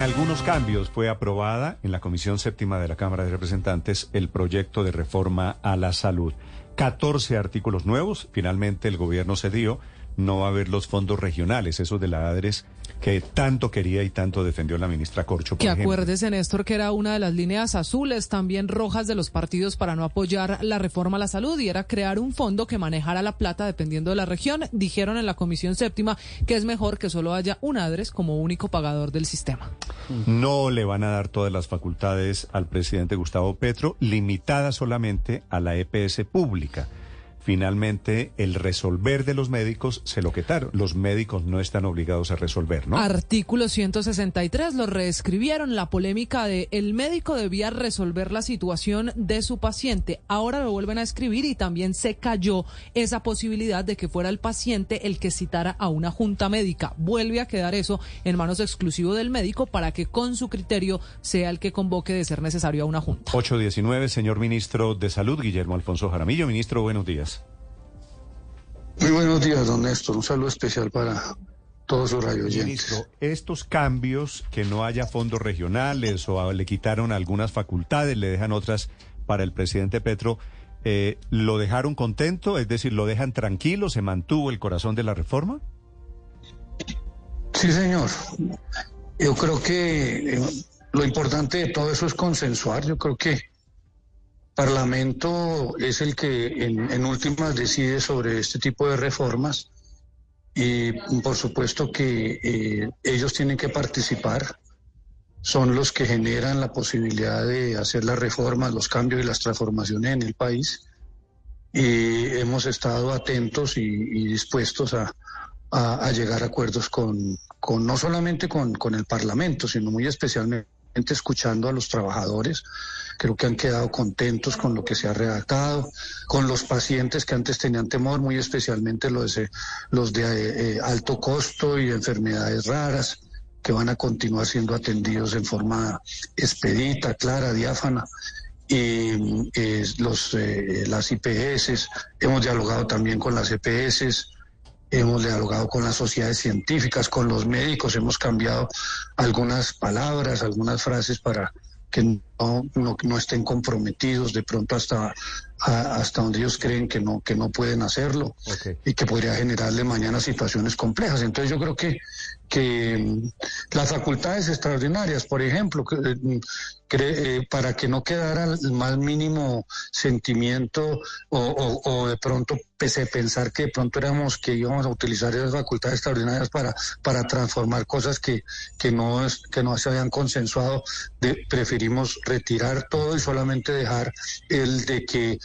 Algunos cambios fue aprobada en la Comisión Séptima de la Cámara de Representantes el proyecto de reforma a la salud. 14 artículos nuevos. Finalmente el gobierno cedió. No va a haber los fondos regionales, esos de la ADRES que tanto quería y tanto defendió la ministra Corcho. Por que ejemplo. acuérdese, Néstor, que era una de las líneas azules, también rojas de los partidos para no apoyar la reforma a la salud y era crear un fondo que manejara la plata dependiendo de la región. Dijeron en la Comisión Séptima que es mejor que solo haya un ADRES como único pagador del sistema. No le van a dar todas las facultades al presidente Gustavo Petro, limitadas solamente a la EPS pública. Finalmente, el resolver de los médicos se lo quitaron. Los médicos no están obligados a resolver, ¿no? Artículo 163 lo reescribieron. La polémica de el médico debía resolver la situación de su paciente. Ahora lo vuelven a escribir y también se cayó esa posibilidad de que fuera el paciente el que citara a una junta médica. Vuelve a quedar eso en manos exclusivo del médico para que con su criterio sea el que convoque de ser necesario a una junta. 819, señor ministro de Salud, Guillermo Alfonso Jaramillo. Ministro, buenos días. Muy buenos días, don Néstor. Un saludo especial para todos los radioyentes. Ministro, estos cambios, que no haya fondos regionales o le quitaron algunas facultades, le dejan otras para el presidente Petro, eh, ¿lo dejaron contento? Es decir, ¿lo dejan tranquilo? ¿Se mantuvo el corazón de la reforma? Sí, señor. Yo creo que eh, lo importante de todo eso es consensuar. Yo creo que Parlamento es el que en, en últimas decide sobre este tipo de reformas y por supuesto que eh, ellos tienen que participar, son los que generan la posibilidad de hacer las reformas, los cambios y las transformaciones en el país. Y hemos estado atentos y, y dispuestos a, a, a, llegar a acuerdos con, con no solamente con, con el Parlamento, sino muy especialmente escuchando a los trabajadores. Creo que han quedado contentos con lo que se ha redactado, con los pacientes que antes tenían temor, muy especialmente los de, eh, alto costo y enfermedades raras, que van a continuar siendo atendidos en forma expedita, clara, diáfana. Y eh, los, eh, las IPS, hemos dialogado también con las EPS, hemos dialogado con las sociedades científicas, con los médicos, hemos cambiado algunas palabras, algunas frases para que no, no, no estén comprometidos de pronto hasta, a, hasta donde ellos creen que no, que no pueden hacerlo Okay. y que podría generarle mañana situaciones complejas. Entonces yo creo que, que mm, las facultades extraordinarias, por ejemplo, que, mm, eh, para que no quedara el más mínimo sentimiento o de pronto pese a pensar que de pronto éramos que íbamos a utilizar esas facultades extraordinarias para, para transformar cosas que, que, no, es- que no se habían consensuado, de- preferimos retirar todo y solamente dejar el de que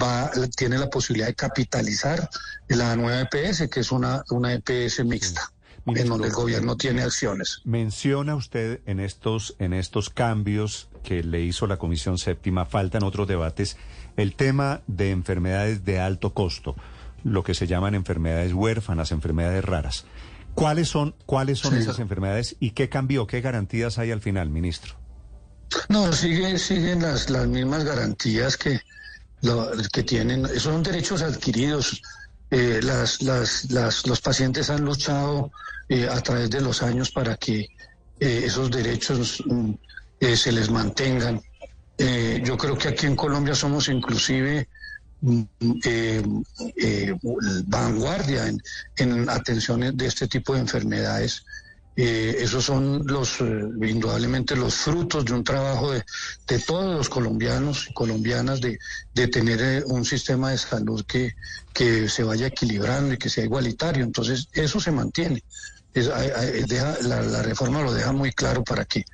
va, tiene la posibilidad de capitalizar la nueva EPS, que es una, una EPS mixta, en Ministro, donde el gobierno tiene acciones. Menciona usted en estos, en estos cambios que le hizo la Comisión Séptima, faltan otros debates, el tema de enfermedades de alto costo, lo que se llaman enfermedades huérfanas, enfermedades raras. ¿Cuáles son, cuáles son Sí. esas enfermedades y qué cambió, qué garantías hay al final, ministro? No, sigue, siguen las, las mismas garantías que, lo- que tienen. Son derechos adquiridos. Eh, las, las, las, los pacientes han luchado eh, a través de los años para que eh, esos derechos mm, se les mantengan. Yo creo que aquí en Colombia somos inclusive mm, vanguardia en, en atenciones de este tipo de enfermedades. Eh, esos son los eh, indudablemente los frutos de un trabajo de, todos los colombianos y colombianas de, de tener eh, un sistema de salud que, que se vaya equilibrando y que sea igualitario. Entonces, eso se mantiene. Es- deja- la, la reforma lo deja muy claro para que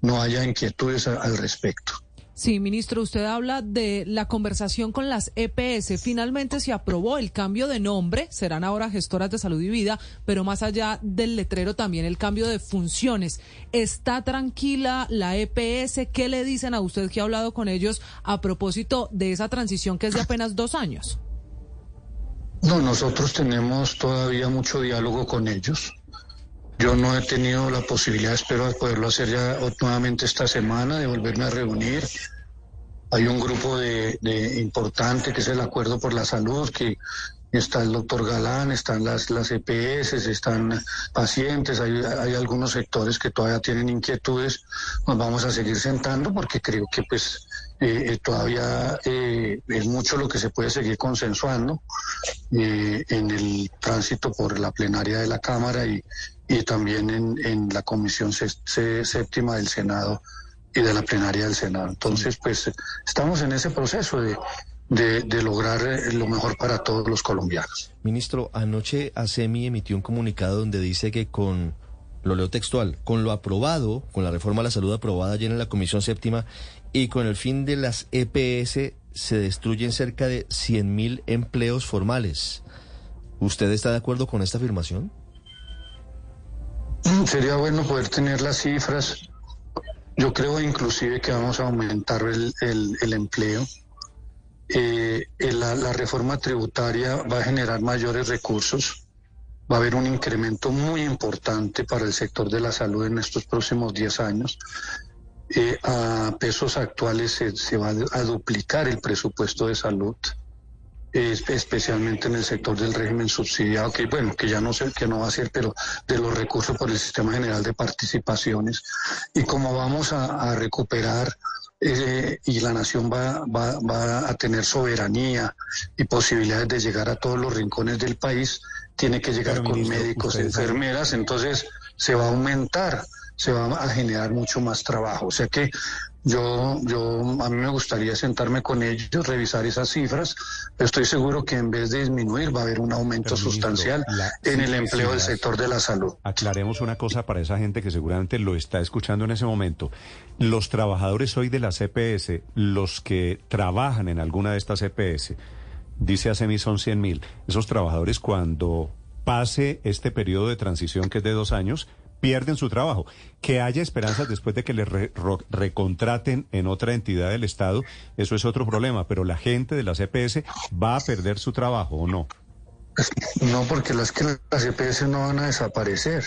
no haya inquietudes al respecto. Sí, ministro, usted habla de la conversación con las EPS. Finalmente se aprobó el cambio de nombre, serán ahora gestoras de salud y vida, pero más allá del letrero también el cambio de funciones. ¿Está tranquila la EPS? ¿Qué le dicen a usted que ha hablado con ellos a propósito de esa transición que es de apenas dos años? No, nosotros tenemos todavía mucho diálogo con ellos. Yo no he tenido la posibilidad, espero poderlo hacer ya nuevamente esta semana, de volverme a reunir. Hay un grupo de, importante que es el Acuerdo por la Salud, que está el doctor Galán, están las, las EPS, están pacientes, hay, hay, algunos sectores que todavía tienen inquietudes, nos vamos a seguir sentando porque creo que pues eh, eh, todavía eh, es mucho lo que se puede seguir consensuando en el tránsito por la plenaria de la Cámara y, y también en, en la Comisión Séptima del Senado y de la plenaria del Senado. Entonces, pues estamos en ese proceso de, de, lograr eh, lo mejor para todos los colombianos. Ministro, anoche ASEMI emitió un comunicado donde dice que con, lo leo textual, con lo aprobado, con la reforma a la salud aprobada ayer en la Comisión Séptima y con el fin de las EPS se destruyen cerca de 100.000 empleos formales. ¿Usted está de acuerdo con esta afirmación? Mm, sería bueno poder tener las cifras. Yo creo inclusive que vamos a aumentar el, el, empleo. Eh, la, la, reforma tributaria va a generar mayores recursos. Va a haber un incremento muy importante para el sector de la salud en estos próximos 10 años. Eh, a pesos actuales se, se va a duplicar el presupuesto de salud especialmente en el sector del régimen subsidiado, que bueno, que ya no sé, que no va a ser, pero de los recursos por el sistema general de participaciones. Y como vamos a, recuperar eh, y la nación va, va, va, a tener soberanía y posibilidades de llegar a todos los rincones del país, tiene que llegar con médicos, enfermeras, entonces se va a aumentar, se va a generar mucho más trabajo. O sea que yo, yo, a mí me gustaría sentarme con ellos, revisar esas cifras. Estoy seguro que en vez de disminuir va a haber un aumento sustancial en el empleo del sector de la salud. Aclaremos una cosa para esa gente que seguramente lo está escuchando en ese momento. Los trabajadores hoy de la CPS, los que trabajan en alguna de estas CPS, dice ASEMI son 100 mil. Esos trabajadores cuando pase este periodo de transición que es de dos años, pierden su trabajo. Que haya esperanzas después de que les recontraten en otra entidad del Estado, eso es otro problema, pero la gente de la CPS va a perder su trabajo o no. No, porque las que las CPS no van a desaparecer.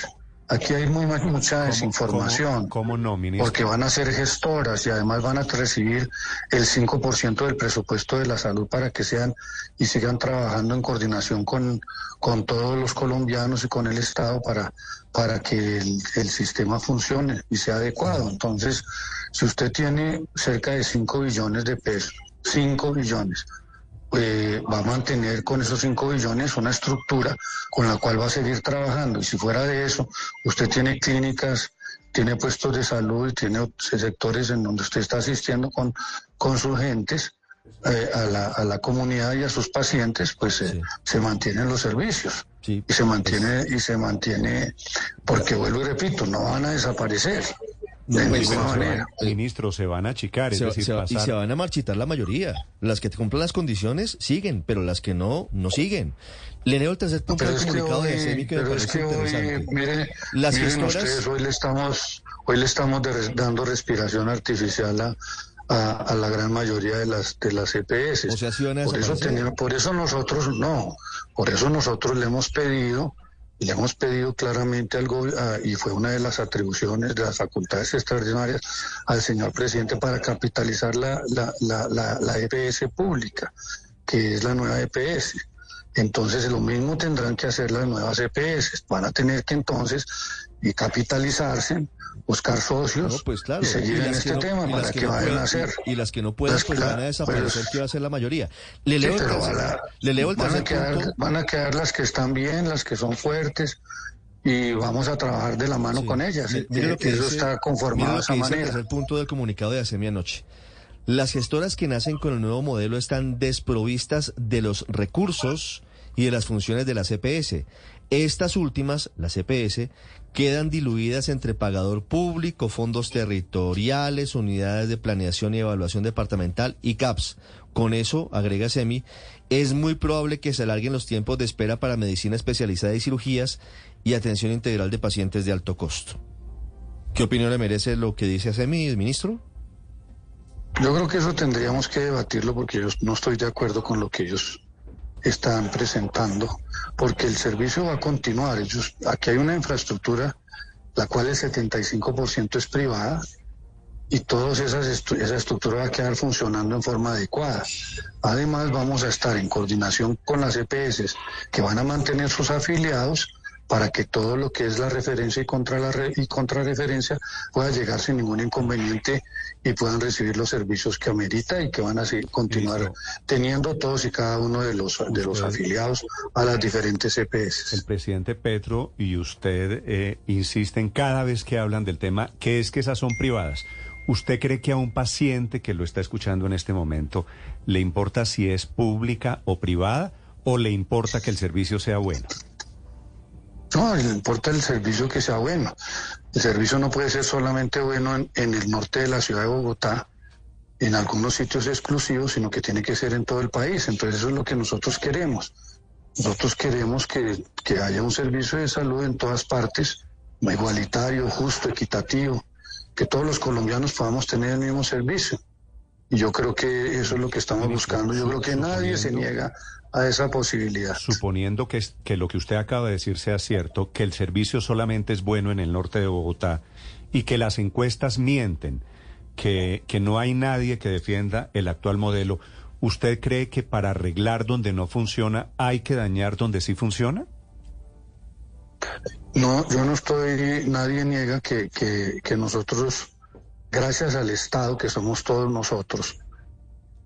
Aquí hay muy, mucha desinformación. ¿Cómo, no, ministro? Porque van a ser gestoras y además van a recibir el 5% del presupuesto de la salud para que sean y sigan trabajando en coordinación con, con todos los colombianos y con el Estado para, para que el, el sistema funcione y sea adecuado. Entonces, si usted tiene cerca de 5 billones de pesos, 5 billones, eh, va a mantener con esos 5 billones una estructura con la cual va a seguir trabajando. Y si fuera de eso, usted tiene clínicas, tiene puestos de salud y tiene sectores en donde usted está asistiendo con, con sus gentes. Eh, a, la, a, la, comunidad y a sus pacientes, pues eh, se mantienen los servicios y se mantiene y se mantiene porque vuelvo y repito, no van a desaparecer. Ministro, se van a achicar, Y se van a marchitar la mayoría. Las que cumplen las condiciones siguen, pero las que no, no siguen. Le leo el tercer punto del comunicado de SEMI que me parece interesante. Miren, las miren ustedes, hoy le estamos, hoy le estamos dando respiración artificial a, a, la gran mayoría de las de las EPS. O sea, por eso tenemos, por eso nosotros no, por eso nosotros le hemos pedido le hemos pedido claramente algo, y fue una de las atribuciones de las facultades extraordinarias al señor presidente para capitalizar la, la, la, la, EPS pública, que es la nueva EPS. Entonces lo mismo tendrán que hacer las nuevas EPS. Van a tener que entonces y capitalizarse buscar socios pues y seguir en este tema para que, vayan a hacer. Y, las que no puedan, pues, pues van a desaparecer, que va a ser la mayoría. Le leo, el, le leo el van, a quedar, van a quedar las que están bien, las que son fuertes, y vamos a trabajar de la mano con ellas. Mire, lo que eso está conformado de esa manera. Es el punto del comunicado de hace mi anoche. Las gestoras que nacen con el nuevo modelo están desprovistas de los recursos y de las funciones de la CPS. Estas últimas, la CPS, quedan diluidas entre pagador público, fondos territoriales, unidades de planeación y evaluación departamental y CAPS. Con eso, agrega Semi, es muy probable que se alarguen los tiempos de espera para medicina especializada y cirugías y atención integral de pacientes de alto costo. ¿Qué opinión le merece lo que dice Semi, ministro? Yo creo que eso tendríamos que debatirlo porque yo no estoy de acuerdo con lo que ellos están presentando, porque el servicio va a continuar. Ellos, aquí hay una infraestructura, la cual el 75% es privada, y toda esa estructura va a quedar funcionando en forma adecuada. Además, vamos a estar en coordinación con las EPS que van a mantener sus afiliados para que todo lo que es la referencia y contra la y contrarreferencia pueda llegar sin ningún inconveniente y puedan recibir los servicios que amerita y que van a seguir, continuar teniendo todos y cada uno de los de los afiliados a las diferentes EPS. El presidente Petro y usted eh, insisten cada vez que hablan del tema que es que esas son privadas. ¿Usted cree que a un paciente que lo está escuchando en este momento le importa si es pública o privada o le importa que el servicio sea bueno? No, le importa el servicio que sea bueno. El servicio no puede ser solamente bueno en, el norte de la ciudad de Bogotá, en algunos sitios exclusivos, sino que tiene que ser en todo el país. Entonces eso es lo que nosotros queremos. Nosotros queremos que, que haya un servicio de salud en todas partes, igualitario, justo, equitativo, que todos los colombianos podamos tener el mismo servicio. Y yo creo que eso es lo que estamos buscando. Yo creo que nadie se niega a esa posibilidad. Suponiendo que, que lo que usted acaba de decir sea cierto, que el servicio solamente es bueno en el norte de Bogotá y que las encuestas mienten, que, que no hay nadie que defienda el actual modelo, ¿usted cree que para arreglar donde no funciona hay que dañar donde sí funciona? No, yo no estoy, nadie niega que, que, que nosotros, gracias al Estado, que somos todos nosotros,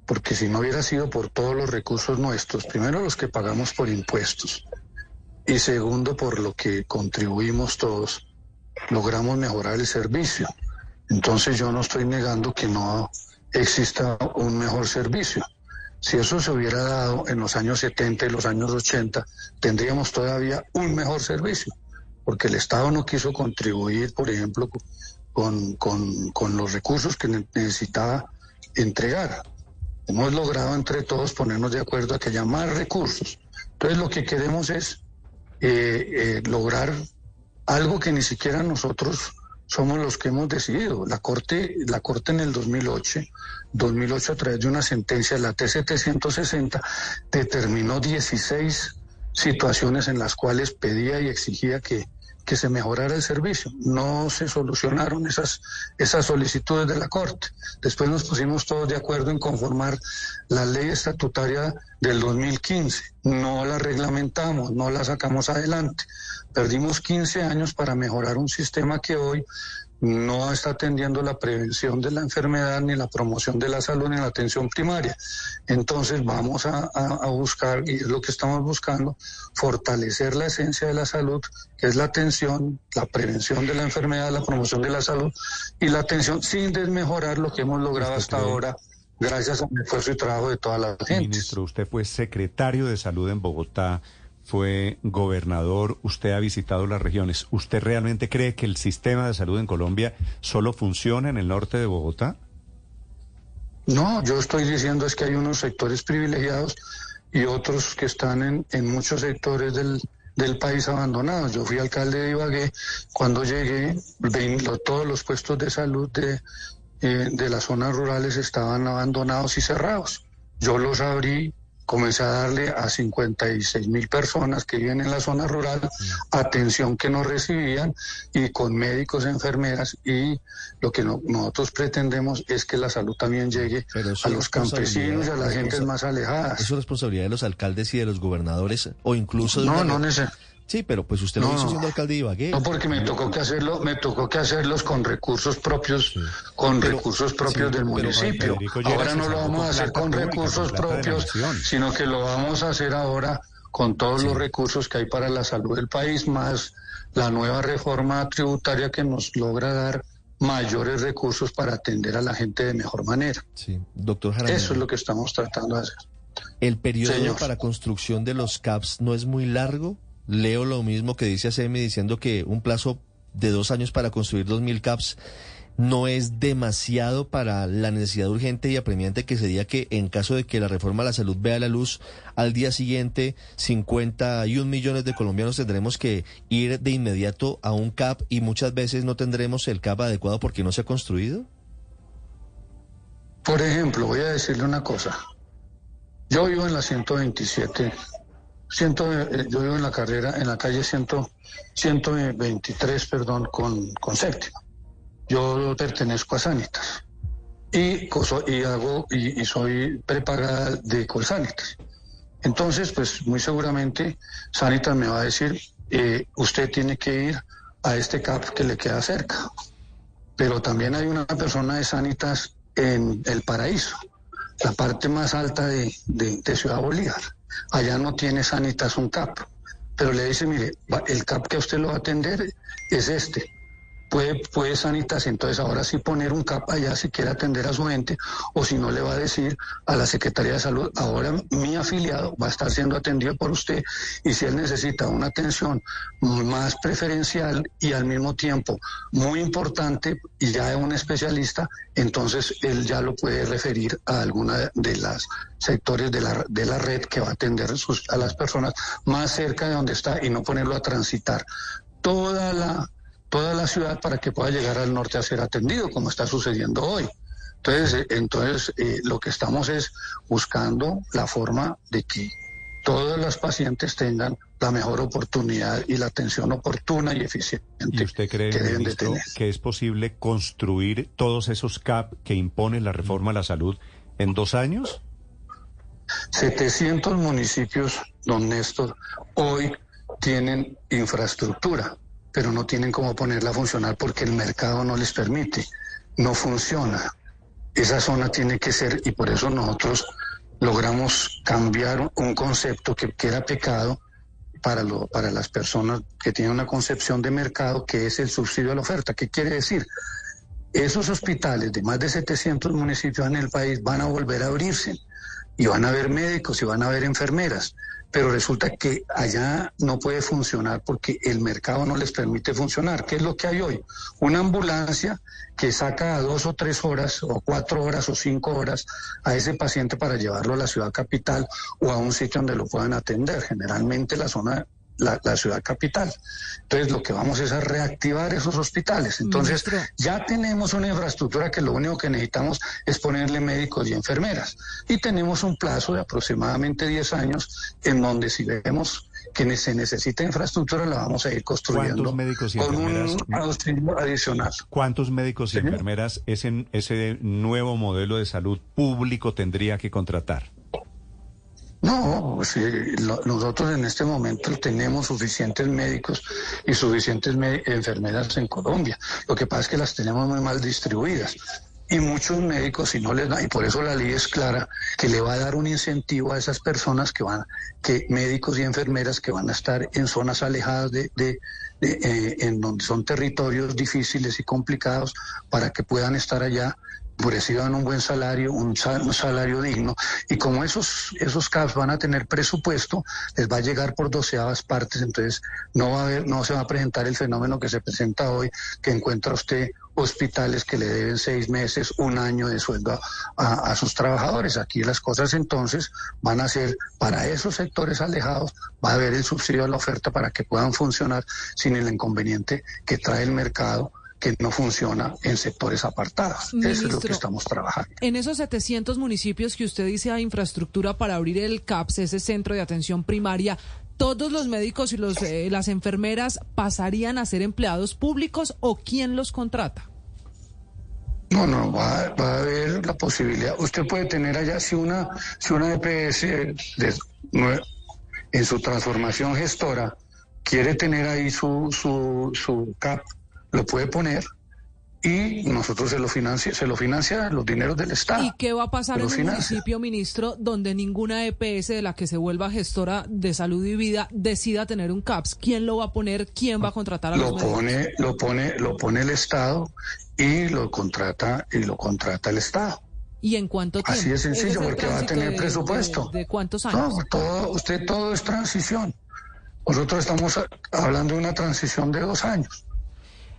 porque si no hubiera sido por todos los recursos nuestros, primero los que pagamos por impuestos y segundo por lo que contribuimos todos, logramos mejorar el servicio. Entonces yo no estoy negando que no exista un mejor servicio. Si eso se hubiera dado en los años 70 y los años 80, tendríamos todavía un mejor servicio, porque el Estado no quiso contribuir, por ejemplo, con, con, con los recursos que necesitaba entregar. Hemos logrado entre todos ponernos de acuerdo a que haya más recursos. Entonces lo que queremos es eh, eh, lograr algo que ni siquiera nosotros somos los que hemos decidido. La Corte, la Corte en el 2008, 2008 a través de una sentencia, la T760, determinó 16 situaciones en las cuales pedía y exigía que que se mejorara el servicio. No se solucionaron esas, esas solicitudes de la Corte. Después nos pusimos todos de acuerdo en conformar la ley estatutaria del 2015. No la reglamentamos, no la sacamos adelante. Perdimos 15 años para mejorar un sistema que hoy no está atendiendo la prevención de la enfermedad, ni la promoción de la salud, ni la atención primaria. Entonces vamos a, buscar, y es lo que estamos buscando, fortalecer la esencia de la salud, que es la atención, la prevención de la enfermedad, la promoción de la salud y la atención sin desmejorar lo que hemos logrado hasta ahora gracias al esfuerzo y trabajo de toda la gente. Ministro, usted fue secretario de salud en Bogotá fue gobernador, usted ha visitado las regiones. ¿Usted realmente cree que el sistema de salud en Colombia solo funciona en el norte de Bogotá? No, yo estoy diciendo es que hay unos sectores privilegiados y otros que están en, en muchos sectores del, del país abandonados. Yo fui alcalde de Ibagué, cuando llegué, todos los puestos de salud de, eh, de las zonas rurales estaban abandonados y cerrados. Yo los abrí comencé a darle a 56 mil personas que viven en la zona rural atención que no recibían y con médicos, enfermeras y lo que nosotros pretendemos es que la salud también llegue a los campesinos y a las gentes más alejadas. ¿Eso es responsabilidad de los alcaldes y de los gobernadores o incluso de No, no necesariamente. Sí, pero pues usted lo hizo siendo alcalde de Ibagué. No, porque me tocó que hacerlo, me tocó que hacerlos con recursos propios, con recursos propios del municipio. ahora no lo vamos a hacer con recursos propios, sino que lo vamos a hacer ahora con todos los recursos que hay para la salud del país, más la nueva reforma tributaria que nos logra dar mayores recursos para atender a la gente de mejor manera. Sí, doctor Eso es lo que estamos tratando de hacer. ¿El periodo para construcción de los CAPS no es muy largo? Leo lo mismo que dice ACM diciendo que un plazo de dos años para construir 2.000 CAPS no es demasiado para la necesidad urgente y apremiante que sería que en caso de que la reforma a la salud vea la luz al día siguiente 51 millones de colombianos tendremos que ir de inmediato a un CAP y muchas veces no tendremos el CAP adecuado porque no se ha construido? Por ejemplo, voy a decirle una cosa. Yo vivo en la 127, ciento, eh, yo vivo en la carrera, en la calle 100, 123, perdón, con, con séptima yo pertenezco a Sanitas y, y hago y, soy prepagada de Colsanitas. Entonces, pues muy seguramente Sanitas me va a decir, eh, usted tiene que ir a este CAP que le queda cerca. Pero también hay una persona de Sanitas en El Paraíso, la parte más alta de, de Ciudad Bolívar. Allá no tiene Sanitas un CAP, pero le dice, mire, el CAP que usted lo va a atender es este puede, puede Sanitas entonces ahora sí poner un CAP allá si quiere atender a su gente o si no le va a decir a la Secretaría de Salud, ahora mi afiliado va a estar siendo atendido por usted y si él necesita una atención más preferencial y al mismo tiempo muy importante y ya de un especialista, entonces él ya lo puede referir a alguna de las sectores de la, de la red que va a atender a las personas más cerca de donde está y no ponerlo a transitar. Toda la toda la ciudad para que pueda llegar al norte a ser atendido, como está sucediendo hoy. Entonces, eh, entonces eh, lo que estamos es buscando la forma de que todos los pacientes tengan la mejor oportunidad y la atención oportuna y eficiente ¿Y usted cree, que deben de tener. que es posible construir todos esos CAP que impone la reforma a la salud en dos años? 700 municipios, don Néstor, hoy tienen infraestructura pero no tienen cómo ponerla a funcionar porque el mercado no les permite, no funciona. Esa zona tiene que ser, y por eso nosotros logramos cambiar un concepto que, era pecado para, lo, para las personas que tienen una concepción de mercado, que es el subsidio a la oferta. ¿Qué quiere decir? Esos hospitales de más de 700 municipios en el país van a volver a abrirse y van a haber médicos y van a haber enfermeras pero resulta que allá no puede funcionar porque el mercado no les permite funcionar. ¿Qué es lo que hay hoy? Una ambulancia que saca a dos o tres horas o cuatro horas o cinco horas a ese paciente para llevarlo a la ciudad capital o a un sitio donde lo puedan atender. Generalmente la zona la, ciudad capital. Entonces, lo que vamos es a reactivar esos hospitales. Entonces, ya tenemos una infraestructura que lo único que necesitamos es ponerle médicos y enfermeras. Y tenemos un plazo de aproximadamente 10 años en donde si vemos que se necesita infraestructura, la vamos a ir construyendo ¿Cuántos médicos y con enfermeras, un adicional. ¿Cuántos médicos y enfermeras ese, ese nuevo modelo de salud público tendría que contratar? No, nosotros en este momento tenemos suficientes médicos y suficientes enfermeras en Colombia. Lo que pasa es que las tenemos muy mal distribuidas. Y muchos médicos, si no les da, y por eso la ley es clara, que le va a dar un incentivo a esas personas que van, que médicos y enfermeras que van a estar en zonas alejadas de, de, eh, en donde son territorios difíciles y complicados, para que puedan estar allá reciban un buen salario, un, salario digno, y como esos, esos CAPs van a tener presupuesto, les va a llegar por doceavas partes, entonces no va a haber, no se va a presentar el fenómeno que se presenta hoy, que encuentra usted hospitales que le deben seis meses, un año de sueldo a, a, sus trabajadores. Aquí las cosas entonces van a ser para esos sectores alejados, va a haber el subsidio a la oferta para que puedan funcionar sin el inconveniente que trae el mercado que no funciona en sectores apartados. Eso es lo que estamos trabajando. En esos 700 municipios que usted dice hay infraestructura para abrir el CAPS, ese centro de atención primaria, ¿todos los médicos y los, eh, las enfermeras pasarían a ser empleados públicos o quién los contrata? No, no, va, va, a haber la posibilidad. Usted puede tener allá, si una, si una EPS en su transformación gestora quiere tener ahí su, su, su CAP lo puede poner y nosotros se lo financia, se lo financia los dineros del Estado. ¿Y qué va a pasar en un municipio, ministro, donde ninguna EPS de la que se vuelva gestora de salud y vida decida tener un CAPS? ¿Quién lo va a poner? ¿Quién va a contratar a lo los pone, Lo pone, lo pone el Estado y lo contrata y lo contrata el Estado. ¿Y en cuánto tiempo? Así de sencillo, porque va a tener presupuesto. De, cuántos años? No, todo, usted todo es transición. Nosotros estamos hablando de una transición de dos años.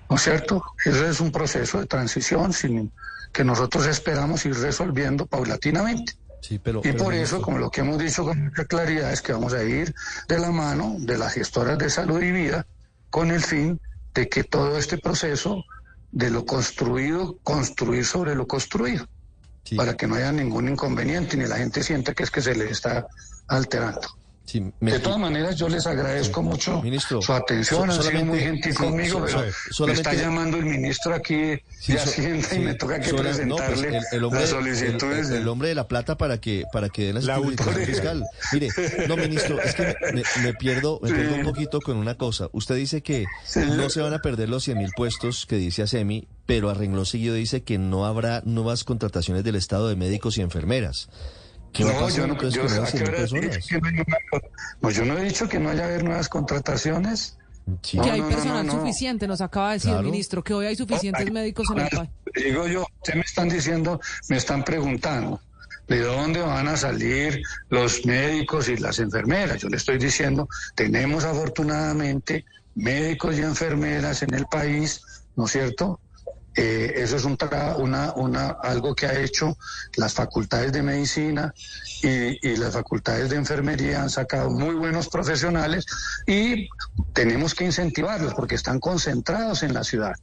¿No es cierto? Ese es un proceso de transición sin, que nosotros esperamos ir resolviendo paulatinamente. Sí, pero, y pero, por eso, como lo que hemos dicho con mucha claridad, es que vamos a ir de la mano de las gestoras de salud y vida con el fin de que todo este proceso de lo construido, construir sobre lo construido, sí, para que no haya ningún inconveniente ni la gente sienta que es que se le está alterando. Sí, me- De todas maneras, yo les agradezco mucho Ministro, su atención, so- han sido muy solamente- gentil conmigo, so- pero so- me está solamente- llamando el ministro aquí Sí, de so- Hacienda y sí, me toca que sola- no, pues, presentarle el, el hombre, las solicitudes. el- el hombre de la plata para que para que den la autoridad. fiscal. Mire, no, ministro, es que me, me pierdo, me pierdo un poquito con una cosa. Usted dice que no se van a perder los 100 mil puestos que dice ASEMI, pero a renglón seguido dice que no habrá nuevas contrataciones del Estado de médicos y enfermeras. ¿Qué va a pasar yo no, entonces yo- con ¿a esas qué 100 mil hora he dicho personas? que no no, yo no he dicho que no haya haber nuevas contrataciones. Sí. que No, hay no, no, personal no, no. suficiente, nos acaba de decir Claro. el ministro, que hoy hay suficientes médicos en el país. Digo yo, ustedes me están diciendo, me están preguntando, ¿de dónde van a salir los médicos y las enfermeras? Yo le estoy diciendo, tenemos afortunadamente médicos y enfermeras en el país, ¿no es cierto? Eh, eso es un tra- una, una, algo que ha hecho las facultades de medicina y, y las facultades de enfermería han sacado muy buenos profesionales y tenemos que incentivarlos porque están concentrados en la ciudad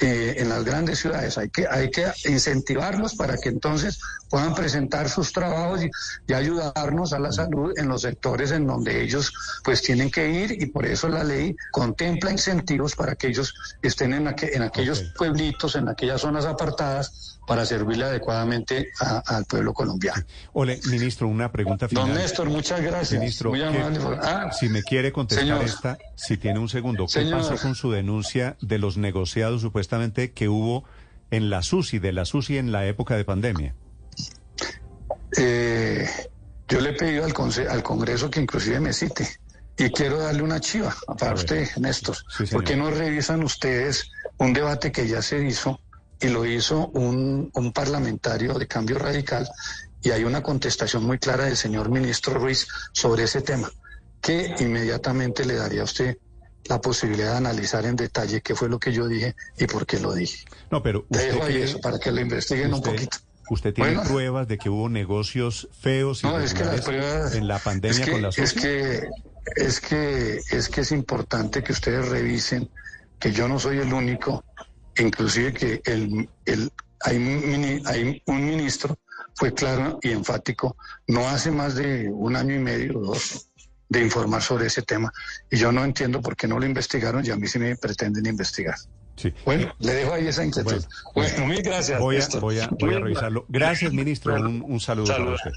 eh, en las grandes ciudades. Hay que, hay que incentivarlos para que entonces puedan presentar sus trabajos y, y ayudarnos a la salud en los sectores en donde ellos pues tienen que ir y por eso la ley contempla incentivos para que ellos estén en, aqu- en aquellos pueblitos, en aquellas zonas apartadas para servirle adecuadamente a- al pueblo colombiano. Ole, ministro, una pregunta final. Don Néstor, muchas gracias. Ministro, Muy ¿qué- amable. por- Ah, si me quiere contestar Señor. esta, si tiene un segundo, ¿qué Señor. pasó con su denuncia de los negociados supuestamente que hubo en la SUSI, de la SUSI en la época de pandemia? Eh, yo le he pedido al, Congreso que inclusive me cite. Y quiero darle una chiva para usted, Néstor. Sí. ¿Por qué no revisan ustedes un debate que ya se hizo y lo hizo un, un parlamentario de cambio radical? Y hay una contestación muy clara del señor ministro Ruiz sobre ese tema, que inmediatamente le daría a usted la posibilidad de analizar en detalle qué fue lo que yo dije y por qué lo dije. No, pero Te usted, dejo ahí eso para que lo investiguen un poquito. ¿Usted tiene Bueno. pruebas de que hubo negocios feos y No, es que las pruebas. en la pandemia es que, con la es que es que es que es importante que ustedes revisen que yo no soy el único, inclusive que el, el hay, un mini- hay un ministro fue claro y enfático no hace más de un año y medio dos de informar sobre ese tema y yo no entiendo por qué no lo investigaron y a mí sí me pretenden investigar. Sí. Bueno, le dejo ahí esa inquietud. Bueno, mil gracias. Voy a, voy a, voy a revisarlo. Gracias, ministro. Un, un saludo para Saludos. usted.